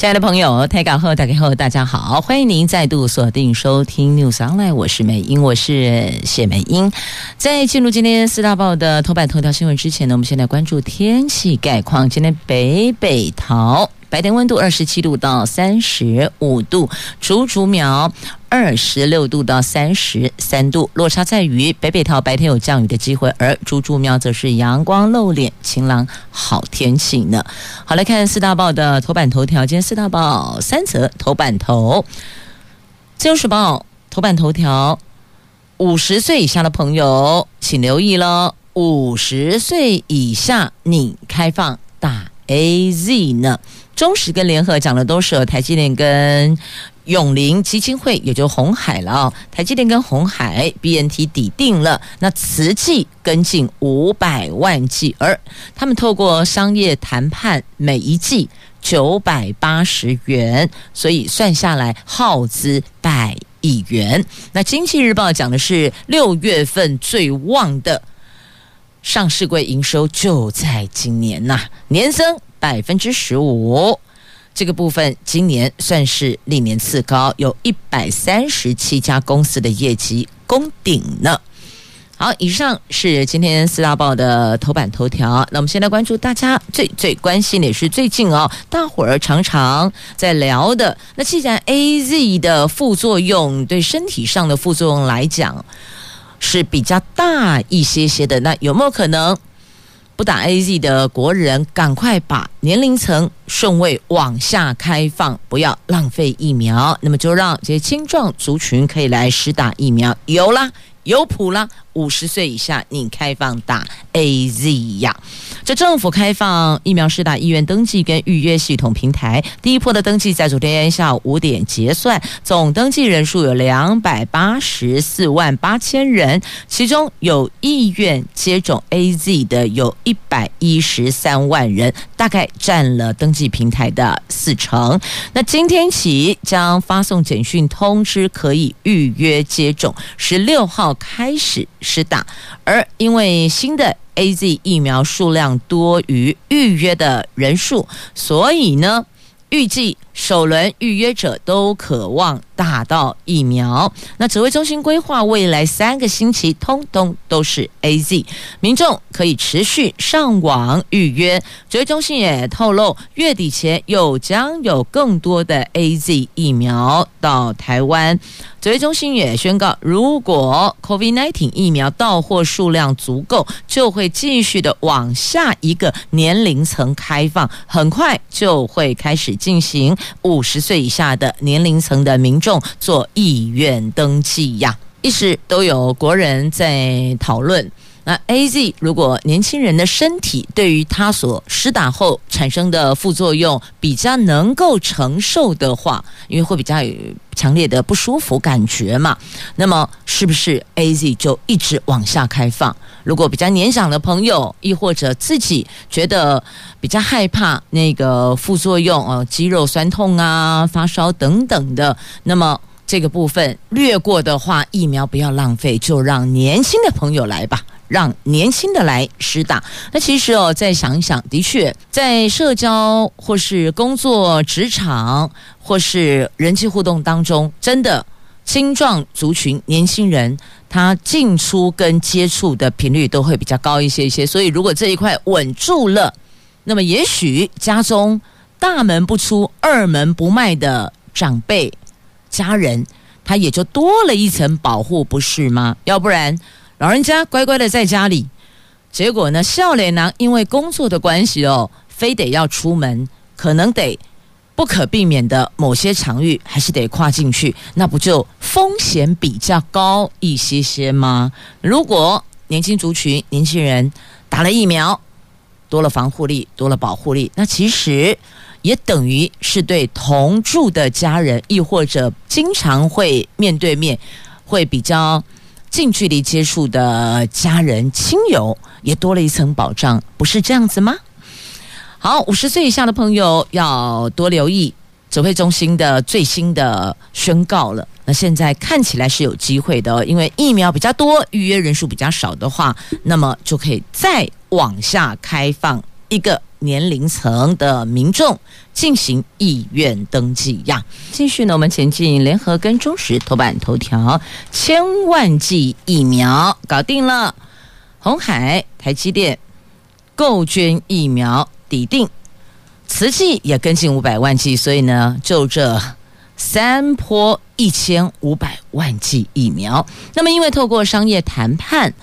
亲爱的朋友，台港后打开后，大家好，欢迎您再度锁定收听 News Online，我是美英，我是谢美英。在进入今天四大报的头版头条新闻之前呢，我们先来关注天气概况。今天北北桃。白天温度二十七度到三十五度，竹竹苗二十六度到三十三度，落差在于北北桃白天有降雨的机会，而竹竹苗则是阳光露脸，晴朗好天气呢。好，来看四大报的头版头条，今天四大报三则头版头，自由时报头版头条，五十岁以下的朋友请留意喽，五十岁以下你开放打 AZ 呢。中石跟联合讲的都是台积电跟永龄基金会，也就红海了哦。台积电跟红海 BNT 抵定了，那慈济跟进五百万剂，而他们透过商业谈判，每一剂九百八十元，所以算下来耗资百亿元。那经济日报讲的是六月份最旺的上市柜营收就在今年呐，年增。百分之十五，这个部分今年算是历年次高，有一百三十七家公司的业绩攻顶呢。好，以上是今天四大报的头版头条。那我们先来关注大家最最关心的也是最近哦，大伙儿常常在聊的。那既然 AZ 的副作用对身体上的副作用来讲是比较大一些些的，那有没有可能？不打 AZ 的国人，赶快把年龄层顺位往下开放，不要浪费疫苗。那么就让这些青壮族群可以来施打疫苗，有啦，有谱啦。五十岁以下，你开放打 AZ 呀？这政府开放疫苗施打意愿登记跟预约系统平台，第一波的登记在昨天下午五点结算，总登记人数有两百八十四万八千人，其中有意愿接种 AZ 的有一百一十三万人，大概占了登记平台的四成。那今天起将发送简讯通知，可以预约接种，十六号开始。施打，而因为新的 AZ 疫苗数量多于预约的人数，所以呢，预计首轮预约者都渴望打到疫苗。那指挥中心规划未来三个星期，通通都是 AZ，民众可以持续上网预约。指挥中心也透露，月底前又将有更多的 AZ 疫苗到台湾。指挥中心也宣告，如果 COVID-19 疫苗到货数量足够，就会继续的往下一个年龄层开放，很快就会开始进行五十岁以下的年龄层的民众做意愿登记呀。一时都有国人在讨论。那 AZ 如果年轻人的身体对于他所施打后产生的副作用比较能够承受的话，因为会比较有强烈的不舒服感觉嘛，那么是不是 AZ 就一直往下开放？如果比较年长的朋友，亦或者自己觉得比较害怕那个副作用，呃，肌肉酸痛啊、发烧等等的，那么这个部分略过的话，疫苗不要浪费，就让年轻的朋友来吧。让年轻的来施打。那其实哦，再想一想，的确，在社交或是工作职场或是人际互动当中，真的青壮族群、年轻人，他进出跟接触的频率都会比较高一些一些。所以，如果这一块稳住了，那么也许家中大门不出、二门不迈的长辈家人，他也就多了一层保护，不是吗？要不然。老人家乖乖的在家里，结果呢，笑脸男因为工作的关系哦，非得要出门，可能得不可避免的某些场域还是得跨进去，那不就风险比较高一些些吗？如果年轻族群、年轻人打了疫苗，多了防护力，多了保护力，那其实也等于是对同住的家人，亦或者经常会面对面，会比较。近距离接触的家人亲友也多了一层保障，不是这样子吗？好，五十岁以下的朋友要多留意指挥中心的最新的宣告了。那现在看起来是有机会的，因为疫苗比较多，预约人数比较少的话，那么就可以再往下开放一个年龄层的民众进行意愿登记呀。继续呢，我们前进联合跟中时头版头条，千万剂疫苗搞定了，鸿海、台积电购捐疫苗。抵定，慈济也跟进五百万剂，所以呢，就这三波一千五百万剂疫苗。那么，因为透过商业谈判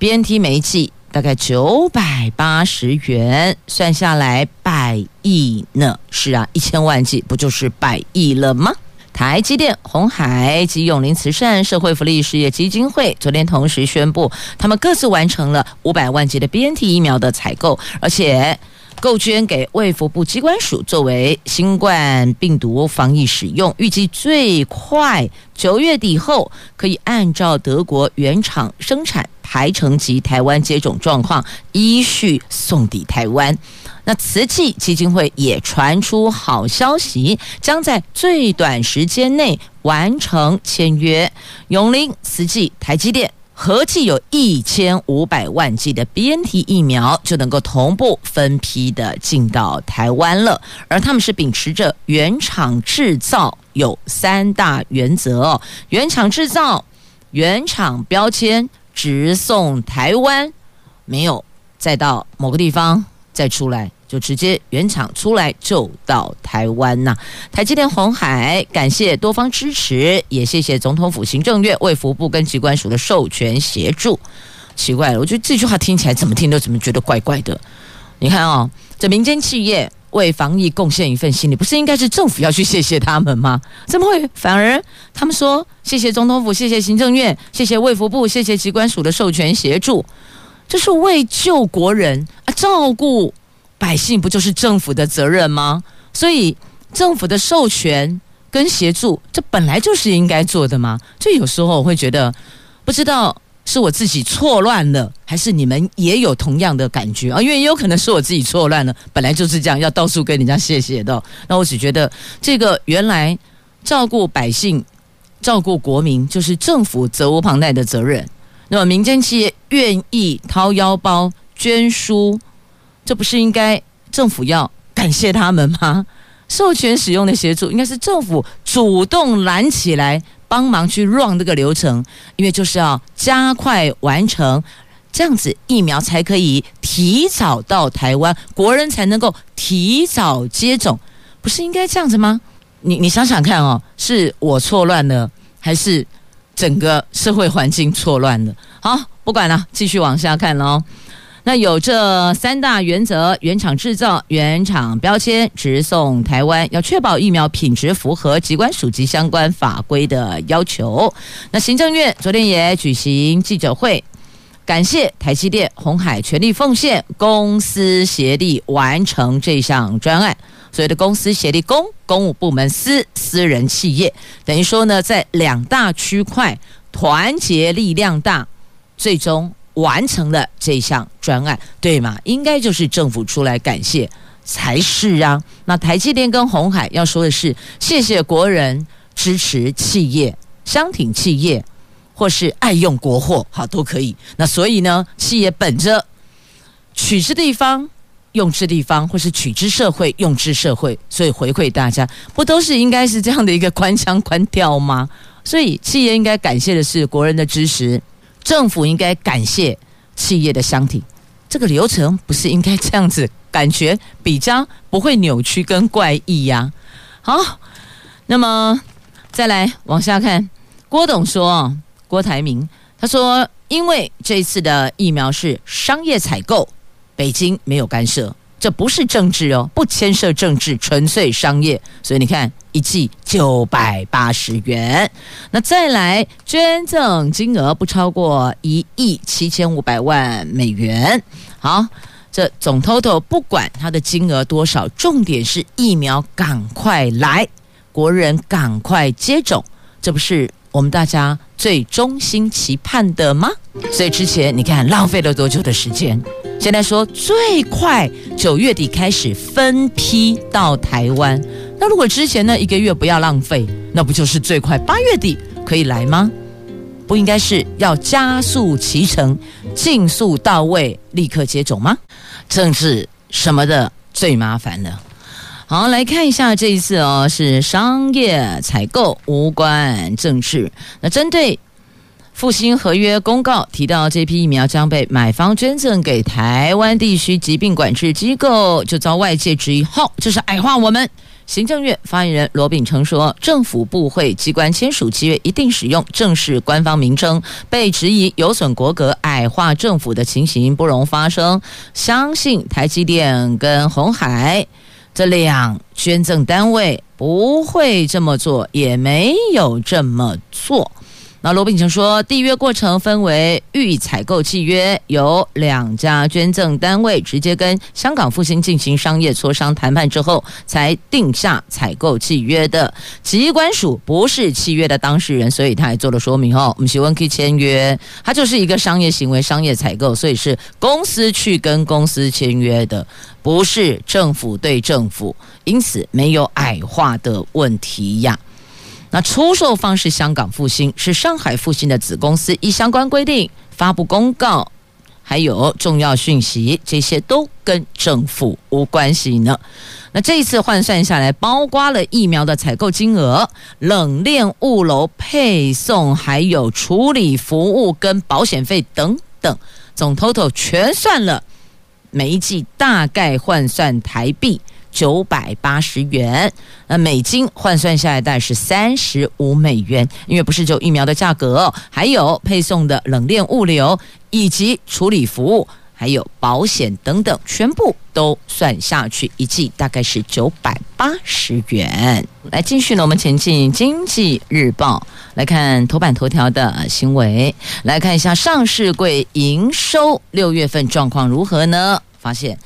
，BNT 每一剂大概九百八十元，算下来百亿呢？是啊，一千万剂不就是百亿了吗？台积电、红海及永林慈善社会福利事业基金会昨天同时宣布，他们各自完成了五百万剂的 BNT 疫苗的采购，而且。购捐给卫福部机关署作为新冠病毒防疫使用，预计最快九月底后可以按照德国原厂生产排程及台湾接种状况依序送抵台湾。那慈济基金会也传出好消息，将在最短时间内完成签约。永林、慈济、台积电。合计有一千五百万剂的 BNT 疫苗就能够同步分批的进到台湾了，而他们是秉持着原厂制造有三大原则哦：原厂制造、原厂标签、直送台湾，没有再到某个地方再出来。就直接原厂出来就到台湾呐、台积电、红海感谢多方支持，也谢谢总统府行政院卫福部跟机关署的授权协助。奇怪了，我觉得这句话听起来怎么听都怎么觉得怪怪的。你看哦，这民间企业为防疫贡献一份心力，不是应该是政府要去谢谢他们吗？怎么会反而他们说谢谢总统府、谢谢行政院、谢谢卫福部、谢谢机关署的授权协助？这是为救国人啊，照顾。百姓不就是政府的责任吗？所以政府的授权跟协助，这本来就是应该做的吗？就有时候我会觉得，不知道是我自己错乱了，还是你们也有同样的感觉啊？因为也有可能是我自己错乱了，本来就是这样，要到处跟人家谢谢的。那我只觉得，这个原来照顾百姓、照顾国民，就是政府责无旁贷的责任。那么民间企业愿意掏腰包捐书。这不是应该政府要感谢他们吗？授权使用的协助应该是政府主动拦起来，帮忙去 run 这个流程，因为就是要加快完成，这样子疫苗才可以提早到台湾，国人才能够提早接种，不是应该这样子吗？你你想想看哦，是我错乱了，还是整个社会环境错乱了？好，不管了，继续往下看喽。那有这三大原则：原厂制造、原厂标签、直送台湾，要确保疫苗品质符合机关署及相关法规的要求。那行政院昨天也举行记者会，感谢台积电、鸿海全力奉献，公私协力完成这项专案。所谓的公私协力，公公务部门、私私人企业，等于说呢，在两大区块团结力量大，最终。完成了这项专案，对吗？应该就是政府出来感谢才是啊。那台积电跟鸿海要说的是，谢谢国人支持企业、相挺企业，或是爱用国货，好都可以。那所以呢，企业本着取之地方，用之地方，或是取之社会，用之社会，所以回馈大家，不都是应该是这样的一个官腔官调吗？所以企业应该感谢的是国人的支持。政府应该感谢企业的相挺，这个流程不是应该这样子？感觉比较不会扭曲跟怪异呀。好，那么再来往下看，郭董说，郭台铭他说，因为这次的疫苗是商业采购，北京没有干涉。这不是政治哦，不牵涉政治，纯粹商业。所以你看，一季九百八十元。那再来捐赠金额不超过一亿七千五百万美元。好，这总 total 不管它的金额多少，重点是疫苗赶快来，国人赶快接种。这不是我们大家最衷心期盼的吗？所以之前你看浪费了多久的时间？现在说最快九月底开始分批到台湾。那如果之前呢一个月不要浪费，那不就是最快八月底可以来吗？不应该是要加速期程，尽速到位，立刻接种吗？政治什么的最麻烦了。好，来看一下这一次哦，是商业采购，无关政治。那针对复兴合约公告提到，这批疫苗将被买方捐赠给台湾地区疾病管制机构，就遭外界质疑，好，这是矮化我们。行政院发言人罗秉成说，政府部会机关签署契约一定使用正式官方名称，被质疑有损国格、矮化政府的情形不容发生。相信台积电跟鸿海。这两捐赠单位不会这么做，也没有这么做。那罗秉成说，缔约过程分为预采购契约，由两家捐赠单位直接跟香港复兴进行商业磋商谈判之后，才定下采购契约的。疾管署不是契约的当事人，所以他也做了说明哦。我们希望可以签约，它就是一个商业行为，商业采购，所以是公司去跟公司签约的，不是政府对政府，因此没有矮化的问题呀。那出售方是香港复星，是上海复星的子公司，依相关规定发布公告，还有重要讯息，这些都跟政府无关系呢。那这一次换算下来，包括了疫苗的采购金额、冷链物流配送，还有处理服务跟保险费等等，总 total 全算了，每一季大概换算台币。九百八十元，那美金换算下来大概是三十五美元，因为不是就疫苗的价格，还有配送的冷链物流以及处理服务，还有保险等等，全部都算下去，一剂大概是九百八十元。来继续呢，我们前进《经济日报》来看头版头条的新闻，来看一下上市柜营收六月份状况如何呢？发现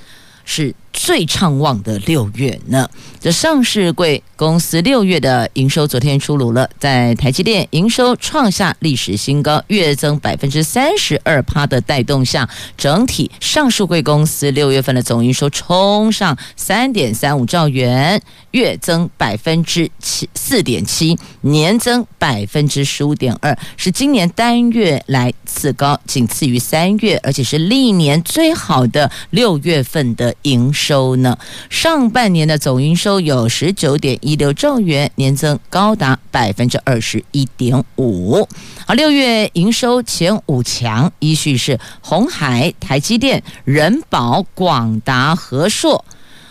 是。最畅旺的六月呢，这上市柜公司六月的营收昨天出炉了，在台积电营收创下历史新高，月增百分之三十二趴的带动下，整体上市柜公司六月份的总营收冲上三点三五兆元，月增百分之七四点七，年增百分之十五点二，是今年单月来次高，仅次于三月，而且是历年最好的六月份的营收。收呢？上半年的总营收有十九点一六兆元，年增高达百分之二十一点五。好，六月营收前五强依序是鸿海、台积电、人保、广达、和硕。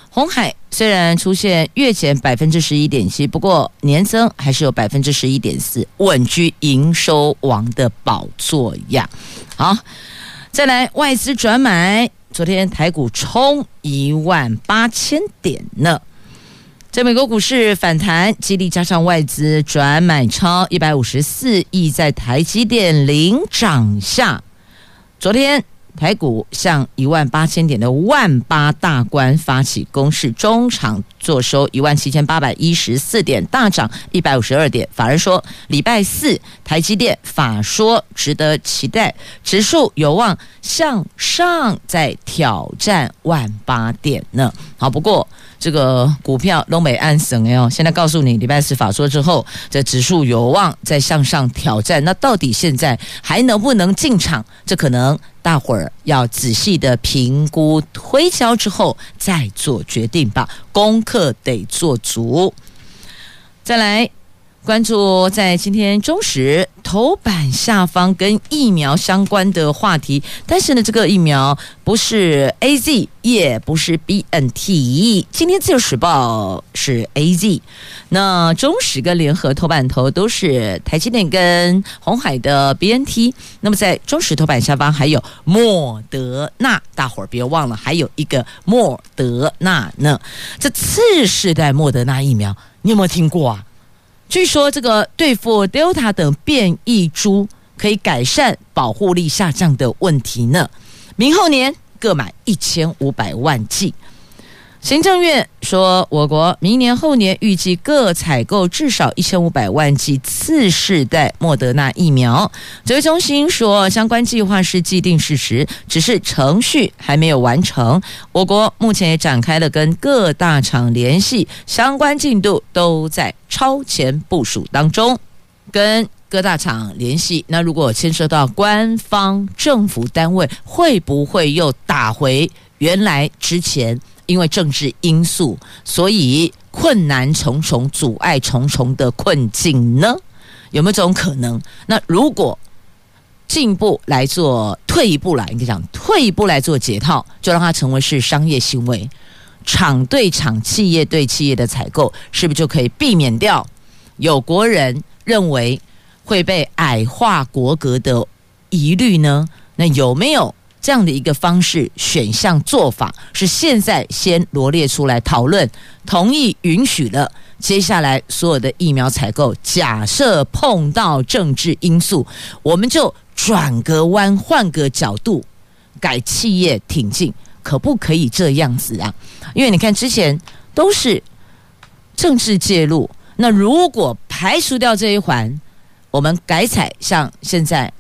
鸿海虽然出现月减百分之十一点七，不过年增还是有百分之十一点四，稳居营收王的宝座呀。好，再来外资转买。昨天台股冲一万八千点呢，在美国股市反弹，激励加上外资转买超一百五十四亿，在台积电领涨下，昨天。台股向一万八千点的万八大关发起攻势，中场坐收一万七千八百一十四点，大涨一百五十二点。法人说，礼拜四台积电法说值得期待，指数有望向上再挑战万八点呢。好，不过。这个股票都没按省哦，现在告诉你，礼拜四法说之后，这指数有望再向上挑战。那到底现在还能不能进场？这可能大伙儿要仔细的评估推敲之后再做决定吧。功课得做足。再来。关注在今天中时头版下方跟疫苗相关的话题，但是呢，这个疫苗不是 AZ，也不是 BNT。今天自由时报是 AZ，那中时跟联合头版头都是台积电跟鸿海的 BNT。那么在中时头版下方还有莫德纳，大伙儿别忘了，还有一个莫德纳呢。这次世代莫德纳疫苗，你有没有听过啊？据说这个对付 Delta 等变异株可以改善保护力下降的问题呢。明后年各买一千五百万剂。行政院说，我国明年后年预计各采购至少一千五百万剂次世代莫德纳疫苗。指挥中心说，相关计划是既定事实，只是程序还没有完成。我国目前也展开了跟各大厂联系，相关进度都在超前部署当中。跟各大厂联系，那如果牵涉到官方政府单位，会不会又打回原来之前？因为政治因素，所以困难重重、阻碍重重的困境呢？有没有这种可能？那如果进一步来做，退一步来，你讲退一步来做解套，就让它成为是商业行为，厂对厂、企业对企业的采购，是不是就可以避免掉有国人认为会被矮化国格的疑虑呢？那有没有？这样的一个方式选项做法是现在先罗列出来讨论，同意允许了。接下来所有的疫苗采购，假设碰到政治因素，我们就转个弯，换个角度，改企业挺进，可不可以这样子啊？因为你看之前都是政治介入，那如果排除掉这一环，我们改采像现在。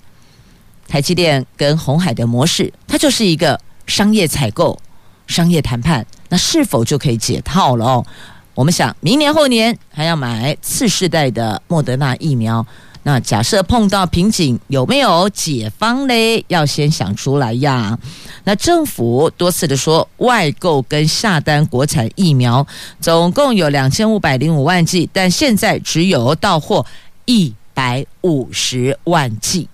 台积电跟鸿海的模式，它就是一个商业采购、商业谈判，那是否就可以解套了哦？我们想，明年后年还要买次世代的莫德纳疫苗，那假设碰到瓶颈，有没有解方嘞？要先想出来呀。那政府多次的说，外购跟下单国产疫苗总共有两千五百零五万剂，但现在只有到货一百五十万剂。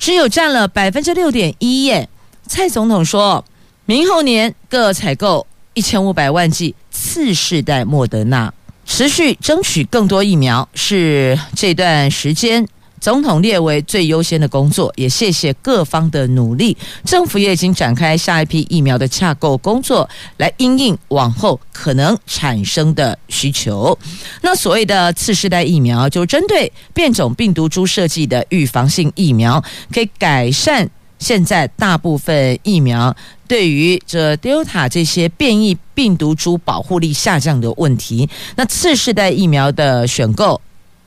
只有占了百分之六点一耶。蔡总统说，明后年各采购一千五百万剂次世代莫德纳，持续争取更多疫苗，是这段时间。总统列为最优先的工作，也谢谢各方的努力。政府也已经展开下一批疫苗的洽购工作，来因应往后可能产生的需求。那所谓的次世代疫苗，就针对变种病毒株设计的预防性疫苗，可以改善现在大部分疫苗对于这 Delta 这些变异病毒株保护力下降的问题。那次世代疫苗的选购，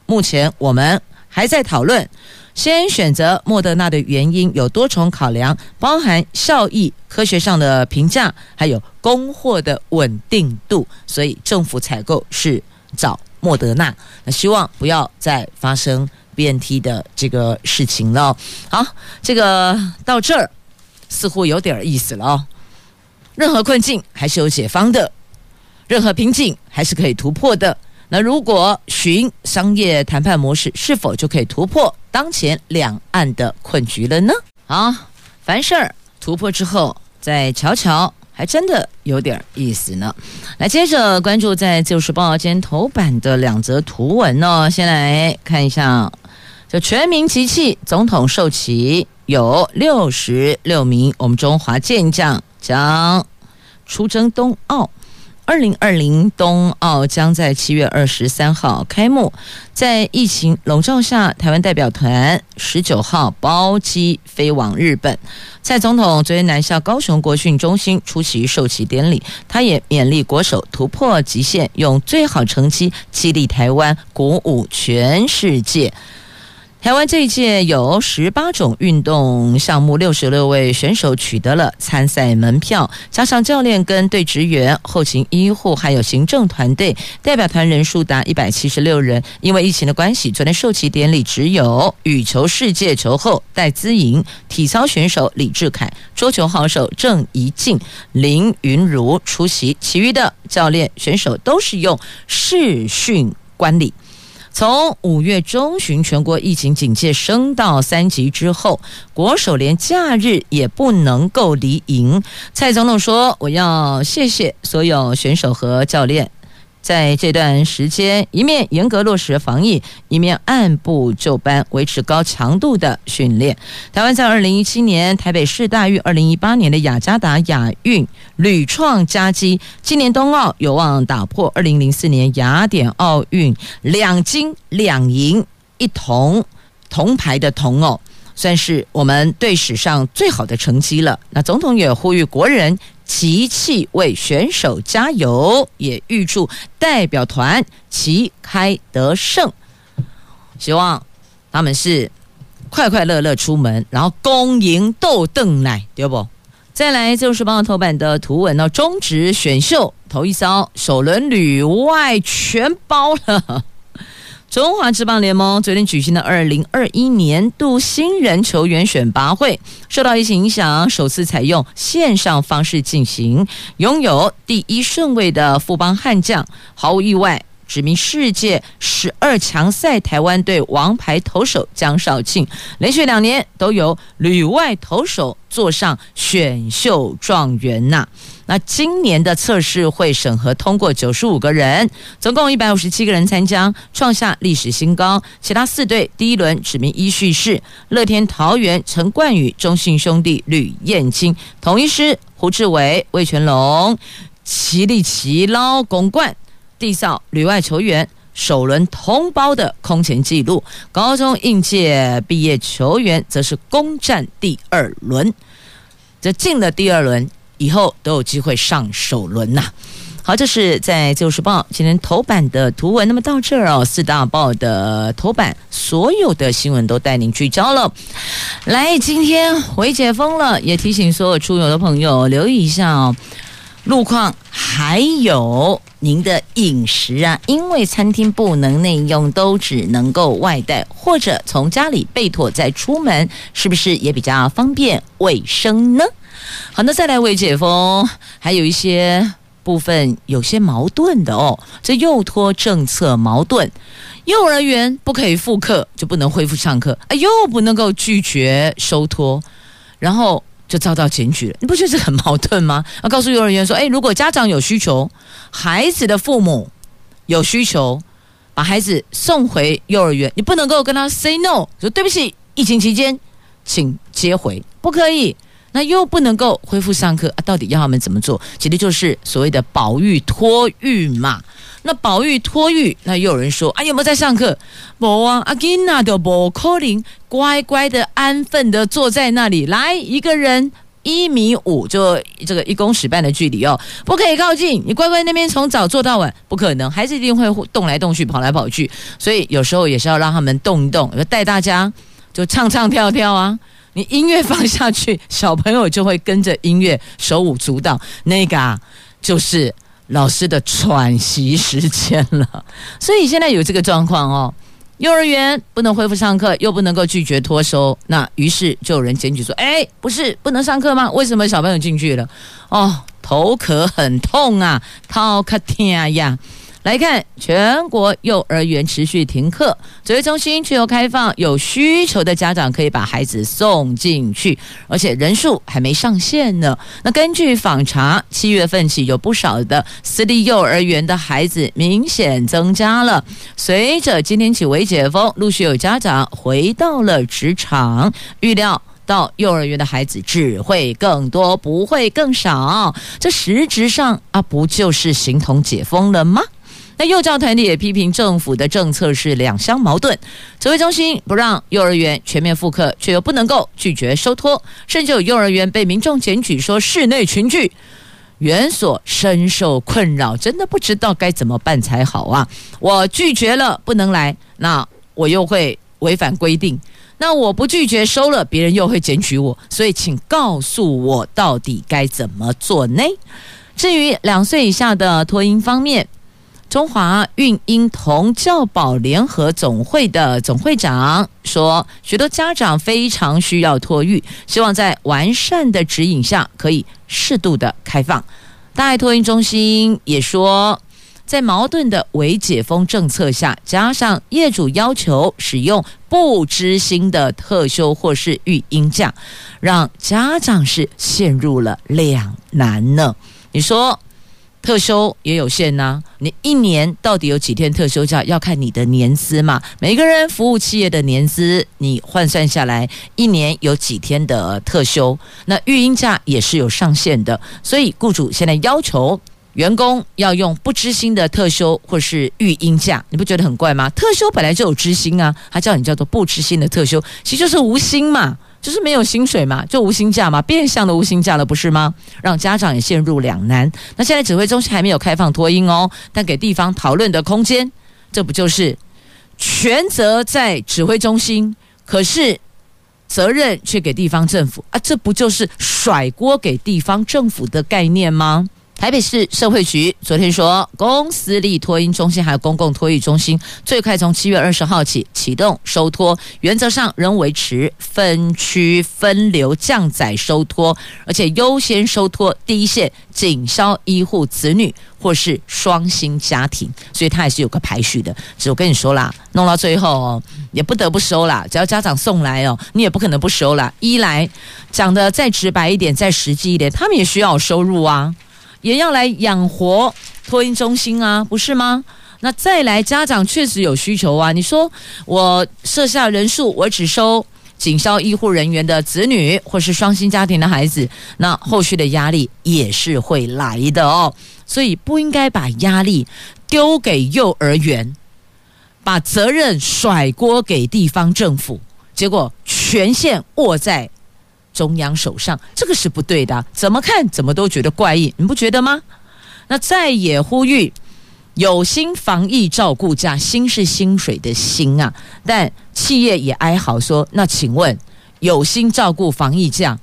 目前我们。还在讨论，先选择莫德纳的原因有多重考量，包含效益、科学上的评价，还有供货的稳定度。所以政府采购是找莫德纳，那希望不要再发生 BNT 的这个事情了。好，这个到这儿似乎有点意思了哦。任何困境还是有解方的，任何瓶颈还是可以突破的。那如果循商业谈判模式，是否就可以突破当前两岸的困局了呢？啊，凡事儿突破之后再瞧瞧，还真的有点意思呢。来，接着关注在《自由时报》今天头版的两则图文哦。先来看一下，就全民集气，总统授旗有六十六名我们中华健将将出征冬奥。二零二零冬奥将在七月二十三号开幕，在疫情笼罩下，台湾代表团十九号包机飞往日本。蔡总统昨天南下高雄国训中心出席授旗典礼，他也勉励国手突破极限，用最好成绩激励台湾，鼓舞全世界。台湾这一届有十八种运动项目，六十六位选手取得了参赛门票，加上教练跟队职员、后勤医护还有行政团队，代表团人数达一百七十六人。因为疫情的关系，昨天授旗典礼只有羽球世界球后戴资颖、体操选手李智凯、桌球好手郑怡静、林昀儒出席，其余的教练选手都是用视讯观礼。从五月中旬全国疫情警戒升到三级之后，国手连假日也不能够离营。蔡总统说：“我要谢谢所有选手和教练。”在这段时间，一面严格落实防疫，一面按部就班维持高强度的训练。台湾在二零一七年台北市大运、二零一八年的雅加达亚运屡创佳绩，今年冬奥有望打破二零零四年雅典奥运两金两银一铜铜牌的铜哦。算是我们队史上最好的成绩了。那总统也呼吁国人集气为选手加油，也预祝代表团旗开得胜，希望他们是快快乐乐出门，然后恭迎豆邓奶，对不？再来就是帮我头版的图文呢，中职选秀头一遭首轮旅外全包了。中华职棒联盟昨天举行的二零二一年度新人球员选拔会，受到疫情影响，首次采用线上方式进行。拥有第一顺位的富邦悍将，毫无意外，指名世界十二强赛台湾队王牌投手江少庆，连续两年都有旅外投手坐上选秀状元呐。那今年的测试会审核通过九十五个人，总共一百五十七个人参加，创下历史新高。其他四队第一轮指名依序是乐天桃园陈冠宇、中信兄弟吕彦青、统一狮胡志伟、魏全龙、齐力奇捞公冠。缔造旅外球员首轮同胞的空前纪录。高中应届毕业球员则是攻占第二轮，这进了第二轮。以后都有机会上首轮呐。好，这是在《自由时报》今天头版的图文。那么到这儿哦，四大报的头版所有的新闻都带您聚焦了。来，今天回解封了，也提醒所有出游的朋友留意一下哦，路况还有您的饮食啊，因为餐厅不能内用，都只能够外带或者从家里备妥再出门，是不是也比较方便卫生呢？好，那再来微解封，还有一些部分有些矛盾的哦。这幼托政策矛盾，幼儿园不可以复课，就不能恢复上课，哎，又不能够拒绝收托，然后就遭到检举了。你不觉得这很矛盾吗？要告诉幼儿园说，哎，如果家长有需求，孩子的父母有需求，把孩子送回幼儿园，你不能够跟他 say no，说对不起，疫情期间请接回，不可以。那又不能够恢复上课啊？到底要他们怎么做？其实就是所谓的保育托育嘛。那保育托育，那又有人说啊，有没有在上课？没啊，阿金娜的不可能乖乖的安分的坐在那里。来一个人一米五，就这个一公尺半的距离哦，不可以靠近。你乖乖那边从早坐到晚，不可能，孩子一定会动来动去，跑来跑去。所以有时候也是要让他们动一动，带大家就唱唱跳跳啊。你音乐放下去，小朋友就会跟着音乐手舞足蹈，那个啊，就是老师的喘息时间了。所以现在有这个状况哦，幼儿园不能恢复上课，又不能够拒绝托收，那于是就有人检举说：“哎，不是不能上课吗？为什么小朋友进去了？哦，头壳很痛啊，头壳疼呀。”来看，全国幼儿园持续停课，指挥中心却又开放，有需求的家长可以把孩子送进去，而且人数还没上限呢。那根据访查，七月份起有不少的私立幼儿园的孩子明显增加了。随着今天起为解封，陆续有家长回到了职场，预料到幼儿园的孩子只会更多，不会更少。这实质上啊，不就是形同解封了吗？幼教团体也批评政府的政策是两相矛盾，指挥中心不让幼儿园全面复课，却又不能够拒绝收托，甚至有幼儿园被民众检举说室内群聚，园所深受困扰，真的不知道该怎么办才好啊！我拒绝了不能来，那我又会违反规定，那我不拒绝收了，别人又会检举我，所以请告诉我到底该怎么做呢？至于两岁以下的托婴方面。中华孕婴童教保联合总会的总会长说，许多家长非常需要托育，希望在完善的指引下可以适度的开放。大爱托婴中心也说，在矛盾的微解封政策下，加上业主要求使用不知心的特休或是育婴假，让家长是陷入了两难呢。你说？特休也有限呐、你一年到底有几天特休假？要看你的年资嘛。每个人服务企业的年资，你换算下来，一年有几天的特休？那育婴假也是有上限的，所以雇主现在要求员工要用不知薪的特休或是育婴假，你不觉得很怪吗？特休本来就有知薪啊，他叫你叫做不知薪的特休，其实就是无薪嘛，就是没有薪水嘛，就无薪假嘛，变相的无薪假了，不是吗？让家长也陷入两难。那现在指挥中心还没有开放托婴哦，但给地方讨论的空间，这不就是权责在指挥中心，可是责任却给地方政府啊？这不就是甩锅给地方政府的概念吗？台北市社会局昨天说，公私立托婴中心还有公共托育中心，最快从七月二十号起启动收托，原则上仍维持分区分流降载收托，而且优先收托第一线警消医护子女或是双薪家庭，所以它还是有个排序的。只我跟你说啦，弄到最后哦，也不得不收啦。只要家长送来哦，你也不可能不收啦。一来讲得再直白一点，再实际一点，他们也需要收入啊。也要来养活托婴中心啊，不是吗？那再来，家长确实有需求啊。你说我设下人数，我只收警消医护人员的子女，或是双薪家庭的孩子，那后续的压力也是会来的哦。所以不应该把压力丢给幼儿园，把责任甩锅给地方政府，结果权限握在。中央手上，这个是不对的，怎么看怎么都觉得怪异，你不觉得吗？那再也呼吁有心防疫照顾价，薪是薪水的薪啊，但企业也哀嚎说，那请问有心照顾防疫假，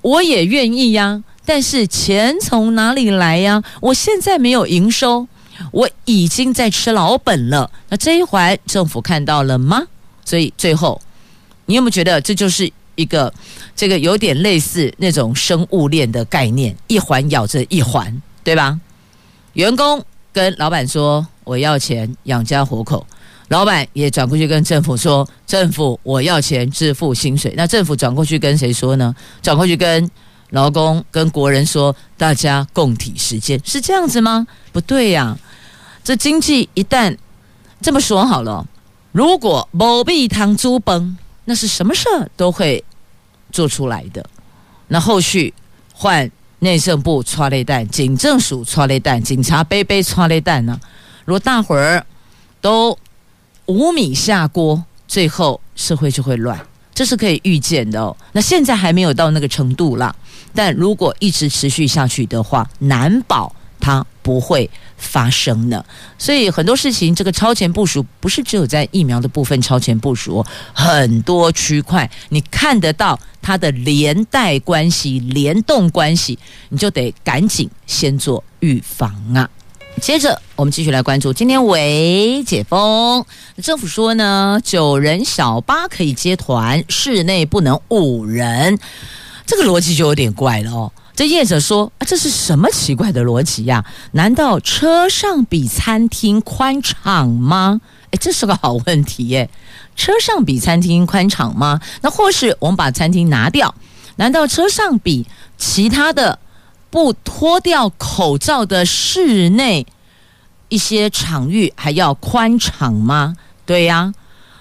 我也愿意呀，但是钱从哪里来呀？我现在没有营收，我已经在吃老本了，那这一环政府看到了吗？所以最后，你有没有觉得这就是？一个这个有点类似那种生物链的概念，一环咬着一环，对吧？员工跟老板说我要钱养家活口，老板也转过去跟政府说，政府我要钱支付薪水。那政府转过去跟谁说呢？转过去跟劳工跟国人说，大家共体时艰，是这样子吗？不对呀、这经济一旦这么说好了，如果某币汤猪崩。那是什么事都会做出来的。那后续换内政部抓雷弹，警政署抓雷弹，警察杯杯抓雷弹呢？如果大伙儿都无米下锅，最后社会就会乱，这是可以预见的哦。那现在还没有到那个程度啦，但如果一直持续下去的话，难保它不会。发生的，所以很多事情，这个超前部署不是只有在疫苗的部分超前部署，很多区块你看得到它的连带关系、联动关系，你就得赶紧先做预防啊。接着我们继续来关注，今天为解封，政府说呢，九人小巴可以接团，室内不能五人，这个逻辑就有点怪了哦。这业者说啊，这是什么奇怪的逻辑呀？难道车上比餐厅宽敞吗？诶，这是个好问题耶。车上比餐厅宽敞吗？那或是我们把餐厅拿掉，难道车上比其他的不脱掉口罩的室内一些场域还要宽敞吗？对呀。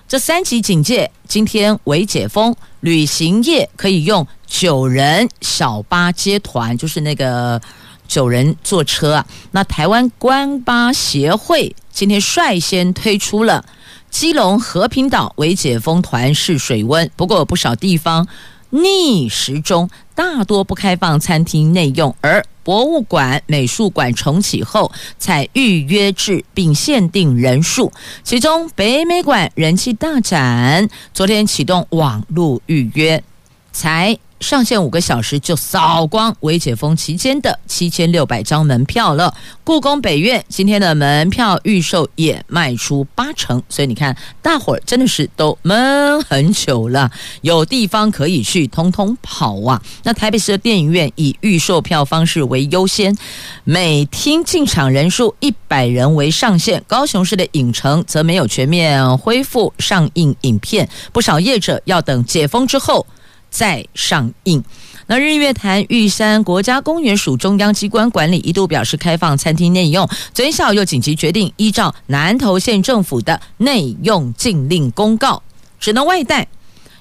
这三级警戒，今天为解封，旅行业可以用九人小巴接团，就是那个九人坐车啊。那台湾观巴协会今天率先推出了基隆和平岛为解封团试水温，不过不少地方逆时钟，大多不开放餐厅内用，而博物馆、美术馆重启后采预约制，并限定人数。其中北美馆人气大展，昨天启动网络预约，才。上线五个小时就扫光微解封期间的七千六百张门票了。故宫北院今天的门票预售也卖出八成，所以你看，大伙儿真的是都闷很久了，有地方可以去，通通跑啊！那台北市的电影院以预售票方式为优先，每厅进场人数一百人为上限。高雄市的影城则没有全面恢复上映影片，不少业者要等解封之后。再上映。那日月潭玉山国家公园属中央机关管理，一度表示开放餐厅内用，昨天下午又紧急决定，依照南投县政府的内用禁令公告，只能外带。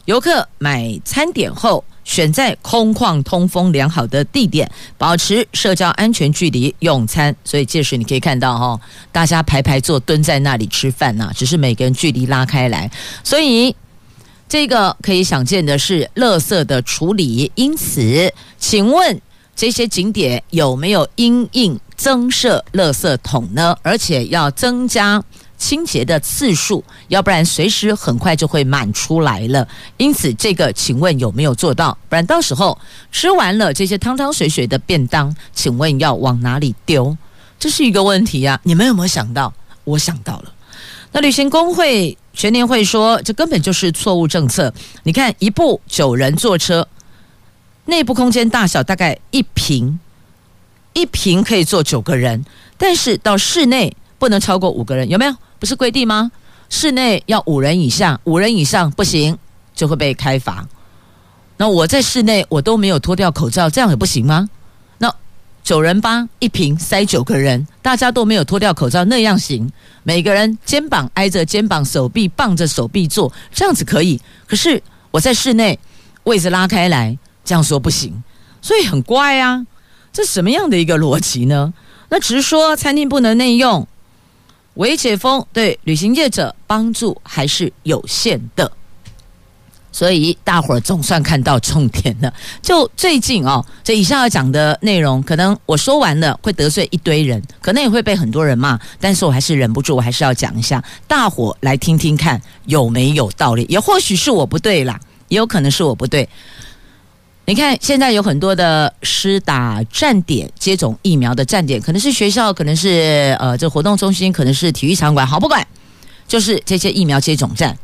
游客买餐点后选在空旷、通风良好的地点，保持社交安全距离用餐。所以届时你可以看到哈，大家排排坐，蹲在那里吃饭呐，只是每个人距离拉开来。所以这个可以想见的是，垃圾的处理。因此，请问这些景点有没有因应增设垃圾桶呢？而且要增加。清洁的次数，要不然随时很快就会满出来了。因此，这个请问有没有做到？不然到时候吃完了这些汤汤水水的便当，请问要往哪里丢？这是一个问题呀、啊。你们有没有想到？我想到了。那旅行工会全年会说，这根本就是错误政策。你看，一部九人坐车，内部空间大小大概一平，一平可以坐九个人，但是到室内不能超过五个人，有没有？不是规定吗？室内要五人以下，五人以上不行，就会被开罚。那我在室内我都没有脱掉口罩，这样也不行吗？九人八一瓶塞九个人，大家都没有脱掉口罩，那样行？每个人肩膀挨着肩膀，手臂傍着手臂坐，这样子可以。可是我在室内位置拉开来，这样说不行，所以很怪啊。这什么样的一个逻辑呢？那只是说餐厅不能内用。微解封对旅行业者帮助还是有限的，所以大伙儿总算看到重点了。就最近哦，这以上要讲的内容，可能我说完了会得罪一堆人，可能也会被很多人骂，但是我还是忍不住，我还是要讲一下，大伙来听听看有没有道理。也或许是我不对啦，也有可能是我不对。你看，现在有很多的施打站点接种疫苗的站点，可能是学校，可能是呃这活动中心，可能是体育场馆，好不管，就是这些疫苗接种站，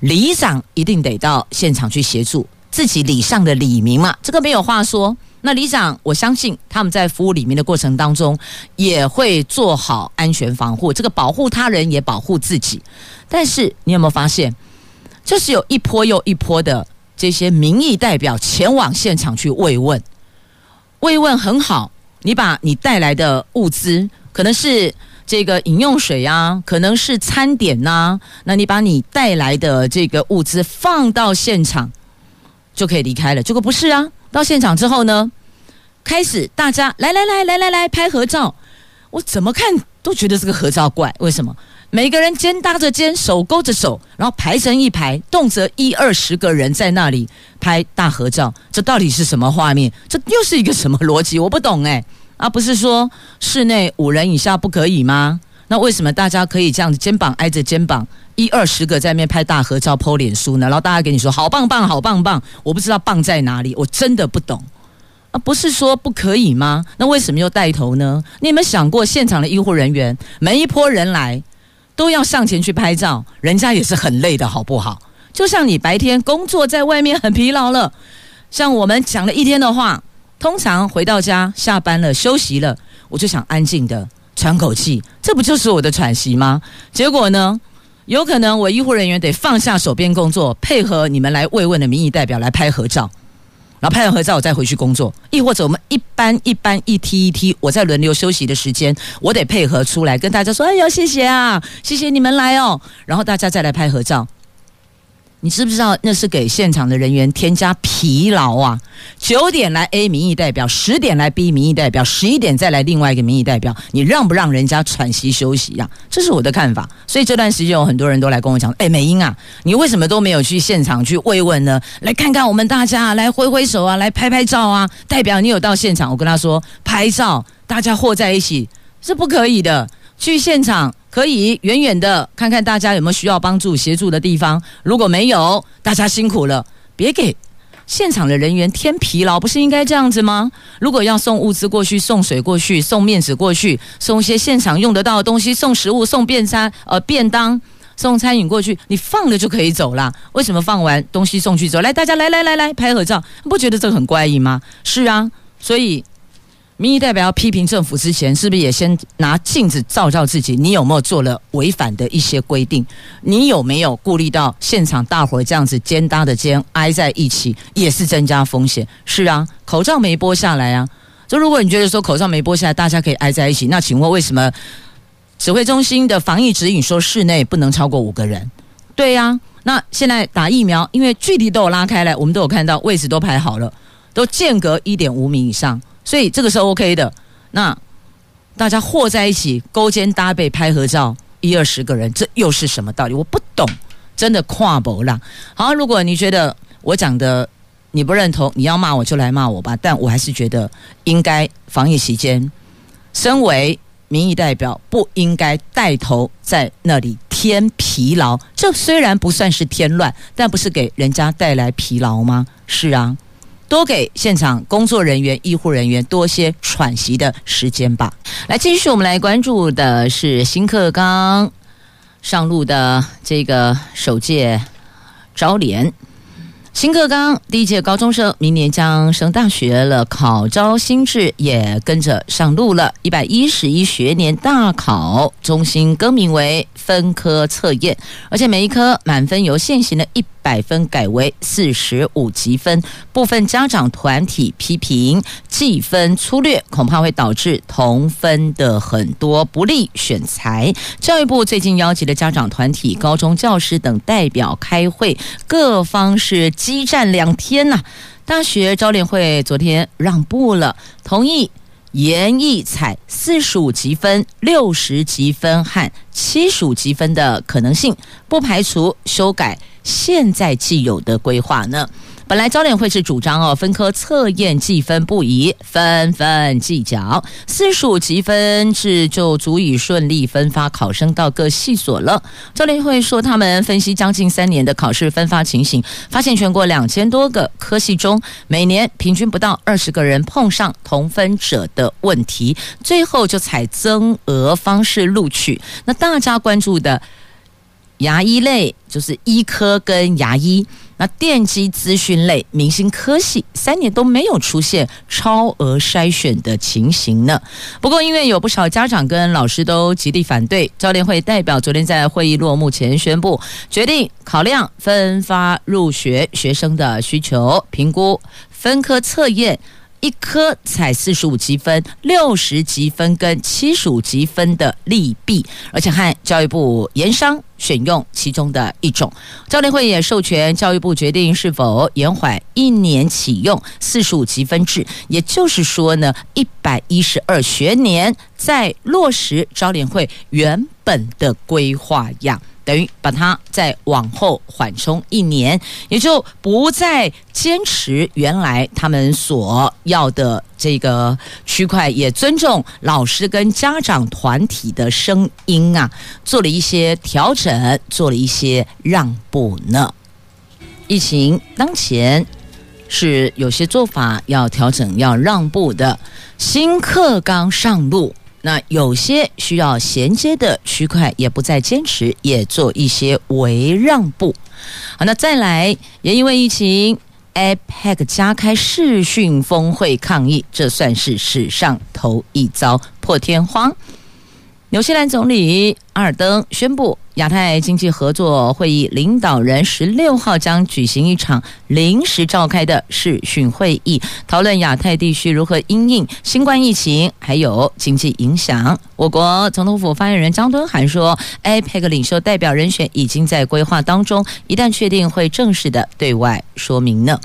里长一定得到现场去协助，自己里上的里民嘛，这个没有话说。那里长，我相信他们在服务里民的过程当中，也会做好安全防护，这个保护他人也保护自己。但是你有没有发现，就是有一波又一波的。这些民意代表前往现场去慰问，慰问很好。你把你带来的物资，可能是这个饮用水啊，可能是餐点呐、那你把你带来的这个物资放到现场，就可以离开了。结果不是啊，到现场之后呢，开始大家来来来来来来拍合照，我怎么看都觉得这个合照怪，为什么？每个人肩搭着肩，手勾着手，然后排成一排，动辄一二十个人在那里拍大合照，这到底是什么画面？这又是一个什么逻辑？我不懂哎！啊，不是说室内五人以下不可以吗？那为什么大家可以这样子肩膀挨着肩膀，一二十个在那边拍大合照剖脸书呢？然后大家给你说好棒棒，好棒棒，我不知道棒在哪里，我真的不懂啊！不是说不可以吗？那为什么又带头呢？你有没有想过现场的医护人员，每一波人来？都要上前去拍照，人家也是很累的，好不好？就像你白天工作在外面很疲劳了，像我们讲了一天的话，通常回到家下班了休息了，我就想安静的喘口气，这不就是我的喘息吗？结果呢，有可能我医护人员得放下手边工作，配合你们来慰问的民意代表来拍合照。然后拍完合照，我再回去工作；亦或者我们一班一班一梯一梯，我在轮流休息的时间，我得配合出来跟大家说：“哎呦，谢谢啊，谢谢你们来哦。”然后大家再来拍合照。你知不知道那是给现场的人员添加疲劳啊？九点来 A 民意代表，十点来 B 民意代表，十一点再来另外一个民意代表，你让不让人家喘息休息呀？这是我的看法。所以这段时间有很多人都来跟我讲：“哎，美英啊，你为什么都没有去现场去慰问呢？来看看我们大家，来挥挥手啊，来拍拍照啊，代表你有到现场。”我跟他说：“拍照，大家和在一起是不可以的。”去现场可以远远的看看大家有没有需要帮助协助的地方，如果没有，大家辛苦了，别给现场的人员添疲劳，不是应该这样子吗？如果要送物资过去，送水过去，送面纸过去，送一些现场用得到的东西，送食物，送便餐，呃，便当，送餐饮过去，你放了就可以走了。为什么放完东西送去走？来，大家来来来来拍合照，不觉得这个很怪异吗？是啊，所以。民意代表要批评政府之前，是不是也先拿镜子照照自己？你有没有做了违反的一些规定？你有没有顾虑到现场大伙这样子肩搭的肩挨在一起，也是增加风险？是啊，口罩没剥下来啊。就如果你觉得说口罩没剥下来，大家可以挨在一起，那请问为什么指挥中心的防疫指引说室内不能超过五个人？对呀、那现在打疫苗，因为距离都有拉开来，我们都有看到位置都排好了，都间隔一点五米以上，所以这个是 OK 的。那大家和在一起勾肩搭背拍合照，一二十个人，这又是什么道理？我不懂，真的跨博了。好，如果你觉得我讲的你不认同，你要骂我就来骂我吧，但我还是觉得应该防疫期间，身为民意代表不应该带头在那里添疲劳。这虽然不算是添乱，但不是给人家带来疲劳吗？是啊，多给现场工作人员、医护人员多些喘息的时间吧。来，继续我们来关注的是新课纲上路的这个首届招联。新课纲第一届高中生明年将升大学了，考招新制也跟着上路了。一百一十一学年大考中心更名为分科测验，而且每一科满分由现行的一百分改为四十五级分。部分家长团体批评计分粗略，恐怕会导致同分的很多不利选才。教育部最近邀集了家长团体、高中教师等代表开会，各方是。激战两天呐、大学招联会昨天让步了，同意研议采四十五级分、六十级分和七十五级分的可能性，不排除修改现在既有的规划呢。本来招联会是主张哦，分科测验计分不宜分分计较，四十五级分制就足以顺利分发考生到各系所了。招联会说，他们分析将近三年的考试分发情形，发现全国两千多个科系中，每年平均不到二十个人碰上同分者的问题，最后就采增额方式录取。那大家关注的牙医类，就是医科跟牙医。那电机资讯类明星科系三年都没有出现超额筛选的情形呢。不过，因为有不少家长跟老师都极力反对，教联会代表昨天在会议落幕前宣布，决定考量分发入学学生的需求，评估分科测验。一科采四十五积分、六十积分跟七十五积分的利弊，而且和教育部研商选用其中的一种。招联会也授权教育部决定是否延缓一年启用四十五积分制，也就是说呢，一百一十二学年再落实招联会原本的规划样。等于把它再往后缓冲一年，也就不再坚持原来他们所要的这个区块，也尊重老师跟家长团体的声音啊，做了一些调整，做了一些让步呢。疫情当前是有些做法要调整、要让步的。新课纲上路。那有些需要衔接的区块也不再坚持，也做一些微让步。好，那再来，也因为疫情，APEC 加开视讯峰会抗议，这算是史上头一遭破天荒。纽西兰总理阿尔登宣布，亚太经济合作会议领导人十六号将举行一场临时召开的视讯会议，讨论亚太地区如何因应新冠疫情还有经济影响。我国总统府发言人张敦涵说，APEC 领袖代表人选已经在规划当中，一旦确定会正式的对外说明呢。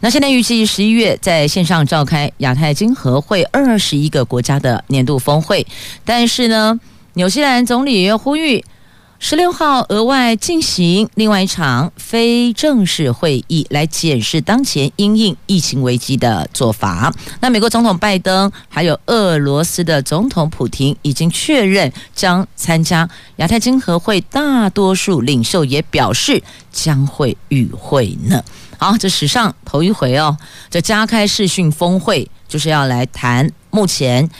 那现在预计十一月在线上召开亚太经合会二十一个国家的年度峰会，但是呢，纽西兰总理又呼吁。十六号额外进行另外一场非正式会议，来检视当前因应疫情危机的做法。那美国总统拜登还有俄罗斯的总统普丁已经确认将参加亚太经合会，大多数领袖也表示将会与会呢。好，这史上头一回哦，这加开视讯峰会就是要来谈目前。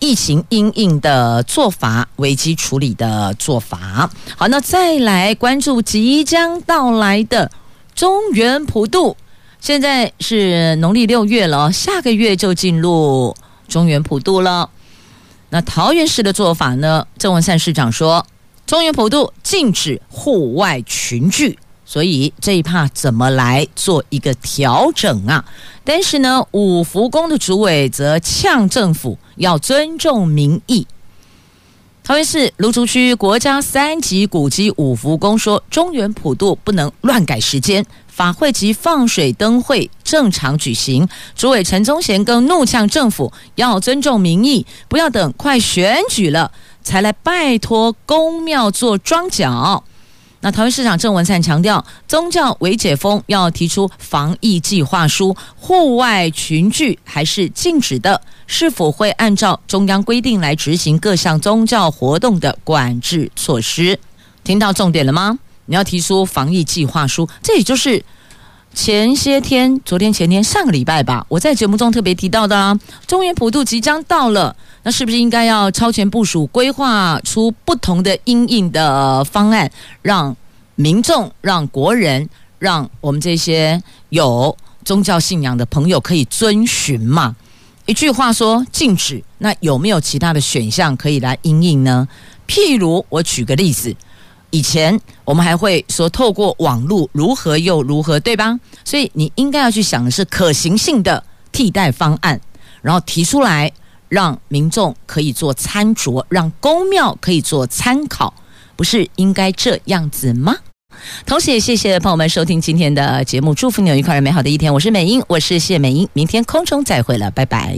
疫情因应的做法，危机处理的做法。好，那再来关注即将到来的中原普渡。现在是农历六月了，下个月就进入中原普渡了。那桃园市的做法呢？郑文灿市长说，中原普渡禁止户外群聚。所以这一趴怎么来做一个调整啊？但是呢，五福宫的主委则呛政府要尊重民意。桃园市芦竹区国家三级古迹五福宫说，中原普渡不能乱改时间，法会及放水灯会正常举行。主委陈宗贤更怒呛政府要尊重民意，不要等快选举了才来拜托宫庙做庄脚。那台湾市长郑文灿强调，宗教微解封要提出防疫计划书，户外群聚还是禁止的，是否会按照中央规定来执行各项宗教活动的管制措施？听到重点了吗？你要提出防疫计划书，这也就是前些天、昨天、前天、上个礼拜吧，我在节目中特别提到的啊，中原普渡即将到了，那是不是应该要超前部署，规划出不同的因应的方案，让民众、让国人、让我们这些有宗教信仰的朋友可以遵循嘛？一句话说禁止，那有没有其他的选项可以来应应呢？譬如我举个例子，以前我们还会说透过网络如何又如何，对吧？所以你应该要去想的是可行性的替代方案，然后提出来，让民众可以做参酌，让宫庙可以做参考，不是应该这样子吗？同时也谢谢朋友们收听今天的节目，祝福你有愉快而美好的一天。我是美英，我是谢美英，明天空中再会了，拜拜。